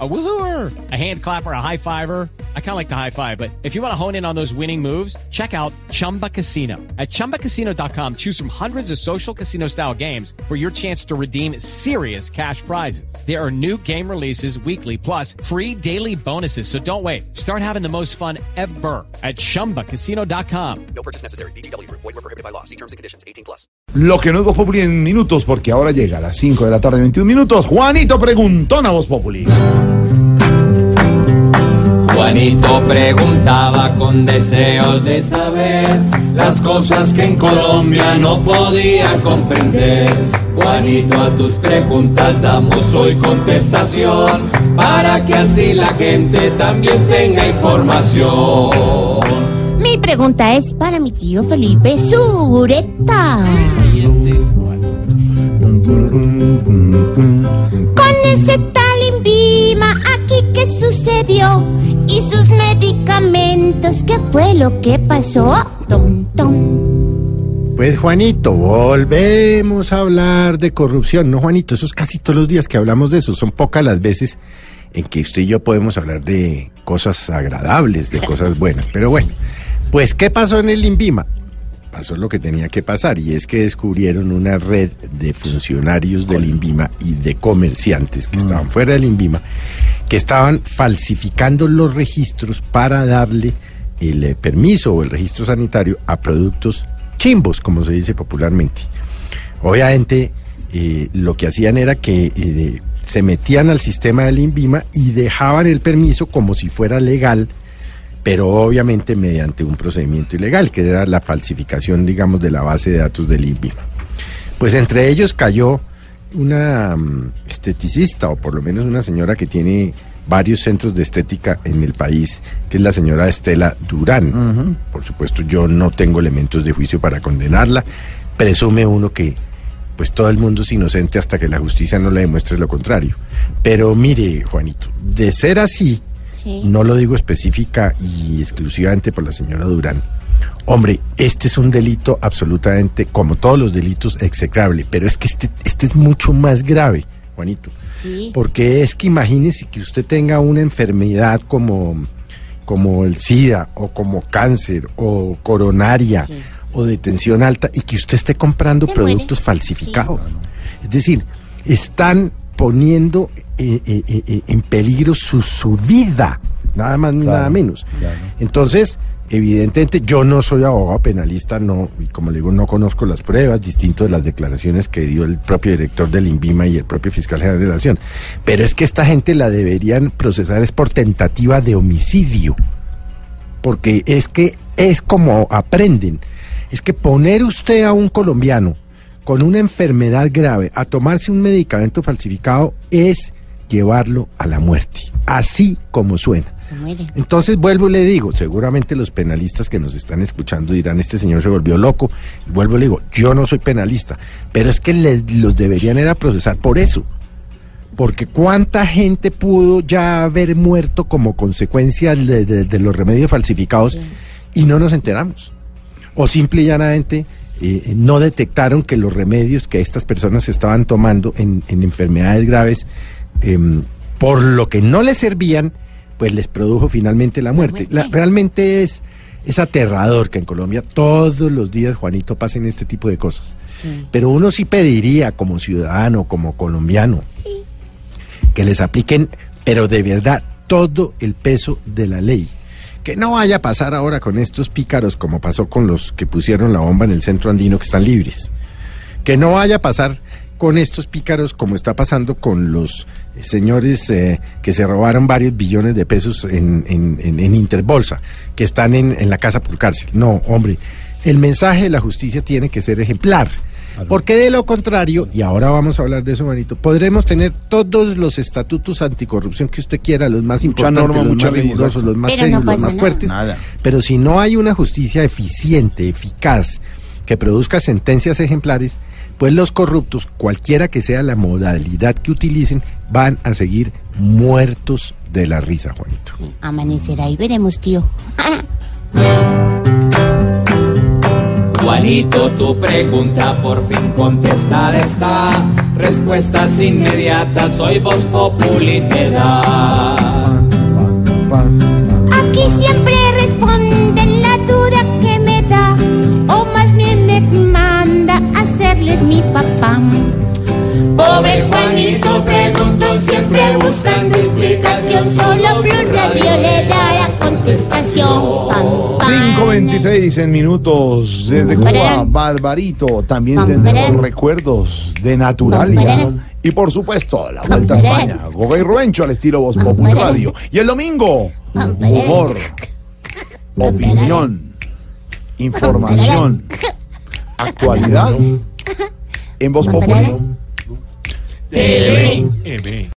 A woohooer, a hand clapper, a high fiver. I kind of like the high five, but if you want to hone in on those winning moves, check out Chumba Casino. At chumbacasino.com, choose from hundreds of social casino style games for your chance to redeem serious cash prizes. There are new game releases weekly, plus free daily bonuses. So don't wait. Start having the most fun ever at chumbacasino.com. No purchase necessary. BGW. Void were prohibited by law. See terms and conditions. 18 plus. Lo que no es Voz Populi en minutos, porque ahora llega a las 5 de la tarde, 21 minutos. Juanito preguntón a Voz Populi. Juanito preguntaba con deseos de saber las cosas que en Colombia no podía comprender. Juanito, a tus preguntas damos hoy contestación para que así la gente también tenga información. Mi pregunta es para mi tío Felipe Sureta. Con ese y sus medicamentos, ¿qué fue lo que pasó? Tom, tom. Pues Juanito, volvemos a hablar de corrupción. No, Juanito, eso es casi todos los días que hablamos de eso. Son pocas las veces en que usted y yo podemos hablar de cosas agradables, de cosas buenas. Pero bueno, pues ¿qué pasó en el INVIMA? Pasó lo que tenía que pasar y es que descubrieron una red de funcionarios del INVIMA y de comerciantes que estaban fuera del INVIMA que estaban falsificando los registros para darle el eh, permiso o el registro sanitario a productos chimbos, como se dice popularmente. Obviamente, eh, lo que hacían era que eh, se metían al sistema del INVIMA y dejaban el permiso como si fuera legal, pero obviamente mediante un procedimiento ilegal, que era la falsificación, digamos, de la base de datos del INVIMA. Pues entre ellos cayó una mm, esteticista, o por lo menos una señora que tiene varios centros de estética en el país, que es la señora Estela Durán. Por supuesto, yo no tengo elementos de juicio para condenarla. Presume uno que pues todo el mundo es inocente hasta que la justicia no le demuestre lo contrario. Pero mire, Juanito, de ser así, Sí. no lo digo específica y exclusivamente por la señora Durán. Hombre, este es un delito absolutamente, como todos los delitos, execrable, pero es que este, este es mucho más grave, Juanito. Sí. Porque es que imagínese que usted tenga una enfermedad como, como el SIDA o como cáncer o coronaria Sí. o de tensión alta y que usted esté comprando Se muere. productos falsificados. Es decir, están poniendo eh, eh, eh, en peligro su, su vida, nada más ni nada menos. Entonces, evidentemente, yo no soy abogado penalista, no, y como le digo, no conozco las pruebas, distinto de las declaraciones que dio el propio director del INVIMA y el propio fiscal general de la Nación. Pero es que esta gente la deberían procesar es por tentativa de homicidio porque es que es como aprenden. Es que poner usted a un colombiano con una enfermedad grave a tomarse un medicamento falsificado es llevarlo a la muerte, así como suena. Se. Entonces vuelvo y le digo, seguramente los penalistas que nos están escuchando dirán, este señor se volvió loco. Y vuelvo y le digo, yo no soy penalista, pero es que les- los deberían era procesar por eso. Porque cuánta gente pudo ya haber muerto como consecuencia de, de- de los remedios falsificados y no nos enteramos. O simple y llanamente eh, no detectaron que los remedios que estas personas estaban tomando en, en enfermedades graves, em, por lo que no les servían, pues les produjo finalmente la muerte. La- realmente es, es aterrador que en Colombia todos los días, Juanito, pasen este tipo de cosas. Pero uno sí pediría como ciudadano, como colombiano, que les apliquen, pero de verdad, todo el peso de la ley. Que no vaya a pasar ahora con estos pícaros como pasó con los que pusieron la bomba en el centro andino que están libres. Que no vaya a pasar con estos pícaros como está pasando con los señores eh, que se robaron varios billones de pesos en, en- en- en Interbolsa, que están en, en la casa por cárcel. No, hombre, el mensaje de la justicia tiene que ser ejemplar. Porque de lo contrario, y ahora vamos a hablar de eso, manito, podremos tener todos los estatutos anticorrupción que usted quiera, los más Mucha importantes, norma, los más rigurosos, los más Pero no serios, los más nada. fuertes. Nada. Pero si no hay una justicia eficiente, eficaz, que produzca sentencias ejemplares, pues los corruptos, cualquiera que sea la modalidad que utilicen, van a seguir muertos de la risa, Juanito. Amanecerá y veremos, tío. Juanito, tu pregunta por fin contestada está. Respuestas inmediatas, hoy Voz Populi te da. Pobre Juanito preguntó siempre buscando explicación, Solo Blue Radio le da la contestación. Pam, pam. 5.26 en minutos desde Cuba. Barbarito. También pararán. recuerdos de Naturalia. Y por supuesto, la Vuelta a. España. Goga y Ruencho al estilo Voz Populi pararán. Radio. Y el domingo, humor, opinión, información, actualidad en Voz Populi. Belém. Belém.